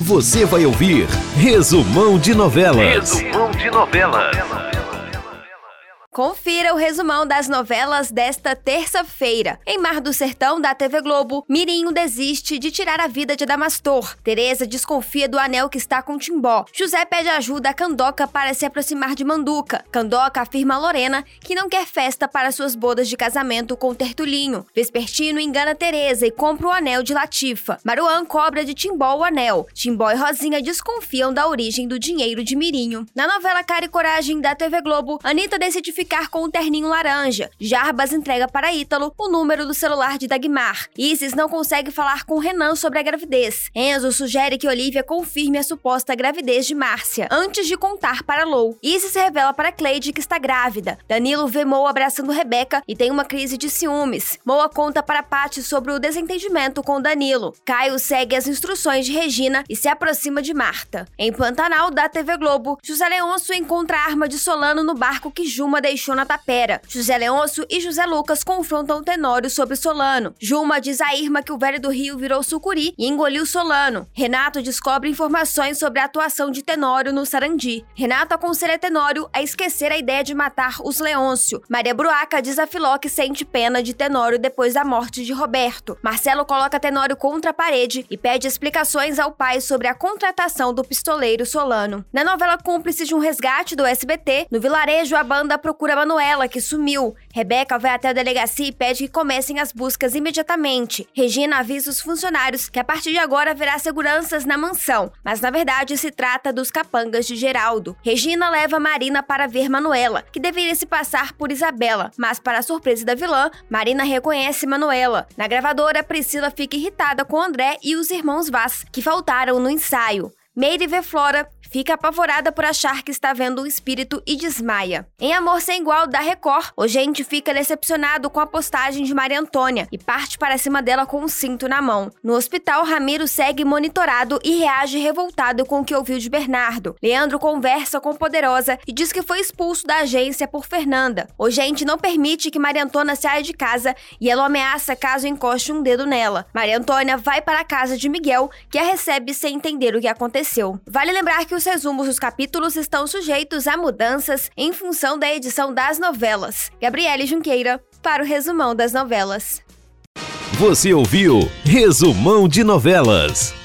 Você vai ouvir Resumão de Novelas. Resumão de Novelas. Confira o resumão das novelas desta terça-feira. Em Mar do Sertão, da TV Globo, Mirinho desiste de tirar a vida de Damastor. Tereza desconfia do anel que está com Timbó. José pede ajuda a Candoca para se aproximar de Manduca. Candoca afirma a Lorena que não quer festa para suas bodas de casamento com Tertulinho. Vespertino engana Tereza e compra o anel de Latifa. Maruan cobra de Timbó o anel. Timbó e Rosinha desconfiam da origem do dinheiro de Mirinho. Na novela Cara e Coragem da TV Globo, Anitta decide ficar com o terninho laranja. Jarbas entrega para Ítalo o número do celular de Dagmar. Isis não consegue falar com Renan sobre a gravidez. Enzo sugere que Olivia confirme a suposta gravidez de Márcia, antes de contar para Lou. Isis revela para Cleide que está grávida. Danilo vê Moa abraçando Rebeca e tem uma crise de ciúmes. Moa conta para Patty sobre o desentendimento com Danilo. Caio segue as instruções de Regina e se aproxima de Marta. Em Pantanal, da TV Globo, José Leôncio encontra a arma de Solano no barco que Juma deixou deixou na tapera. José Leôncio e José Lucas confrontam Tenório sobre Solano. Juma diz a Irma que o velho do Rio virou sucuri e engoliu Solano. Renato descobre informações sobre a atuação de Tenório no Sarandi. Renato aconselha Tenório a esquecer a ideia de matar os Leôncio. Maria Bruaca diz a Filó que sente pena de Tenório depois da morte de Roberto. Marcelo coloca Tenório contra a parede e pede explicações ao pai sobre a contratação do pistoleiro Solano. Na novela Cúmplice de um Resgate do SBT, no vilarejo a banda procura procura Manuela, que sumiu. Rebeca vai até a delegacia e pede que comecem as buscas imediatamente. Regina avisa os funcionários que a partir de agora haverá seguranças na mansão, mas na verdade se trata dos capangas de Geraldo. Regina leva Marina para ver Manuela, que deveria se passar por Isabela, mas para surpresa da vilã, Marina reconhece Manuela. Na gravadora, Priscila fica irritada com André e os irmãos Vaz, que faltaram no ensaio. Meire vê Flora fica apavorada por achar que está vendo um espírito e desmaia. Em Amor Sem Igual da Record, o gente fica decepcionado com a postagem de Maria Antônia e parte para cima dela com um cinto na mão. No hospital, Ramiro segue monitorado e reage revoltado com o que ouviu de Bernardo. Leandro conversa com Poderosa e diz que foi expulso da agência por Fernanda. O gente não permite que Maria Antônia saia de casa e ela ameaça caso encoste um dedo nela. Maria Antônia vai para a casa de Miguel, que a recebe sem entender o que aconteceu. Vale lembrar que os resumos dos capítulos estão sujeitos a mudanças em função da edição das novelas. Gabriele Junqueira, para o resumão das novelas. Você ouviu Resumão de Novelas.